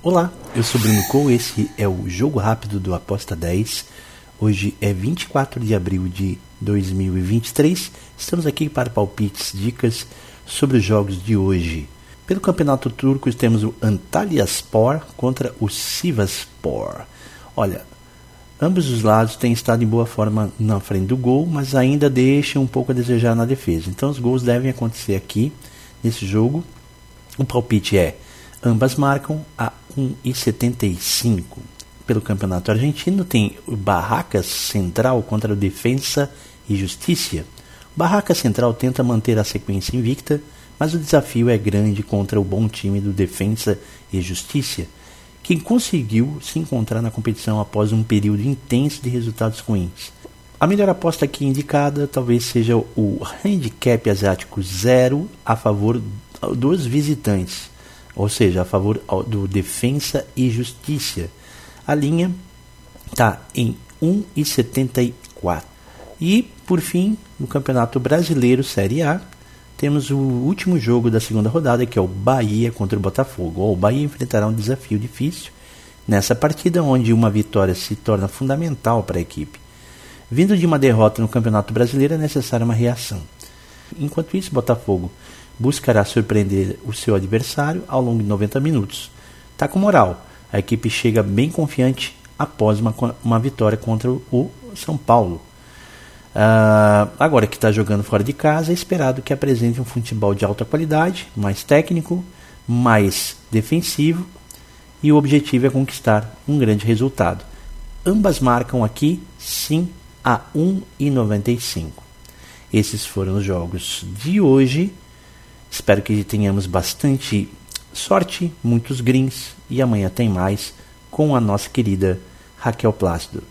Olá, eu sou Bruno Cole, esse é o Jogo Rápido do Aposta 10. Hoje é 24 de abril de 2023. Estamos aqui para palpites, dicas sobre os jogos de hoje. Pelo Campeonato Turco temos o Antalyaspor contra o Sivaspor. Olha, ambos os lados têm estado em boa forma na frente do gol, mas ainda deixam um pouco a desejar na defesa. Então os gols devem acontecer aqui nesse jogo. O palpite é Ambas marcam a 1,75. Pelo Campeonato Argentino tem o Barracas Central contra o Defensa e Justiça. Barracas Central tenta manter a sequência invicta, mas o desafio é grande contra o bom time do Defensa e Justiça, que conseguiu se encontrar na competição após um período intenso de resultados ruins. A melhor aposta aqui indicada talvez seja o handicap asiático zero a favor dos visitantes ou seja, a favor do Defensa e Justiça. A linha está em 1,74. E, por fim, no Campeonato Brasileiro Série A, temos o último jogo da segunda rodada, que é o Bahia contra o Botafogo. O Bahia enfrentará um desafio difícil nessa partida, onde uma vitória se torna fundamental para a equipe. Vindo de uma derrota no Campeonato Brasileiro, é necessária uma reação. Enquanto isso, Botafogo buscará surpreender o seu adversário ao longo de 90 minutos. Tá com moral. A equipe chega bem confiante após uma, uma vitória contra o São Paulo. Uh, agora que está jogando fora de casa, é esperado que apresente um futebol de alta qualidade, mais técnico, mais defensivo e o objetivo é conquistar um grande resultado. Ambas marcam aqui sim a 1,95. Esses foram os jogos de hoje. Espero que tenhamos bastante sorte, muitos greens e amanhã tem mais com a nossa querida Raquel Plácido.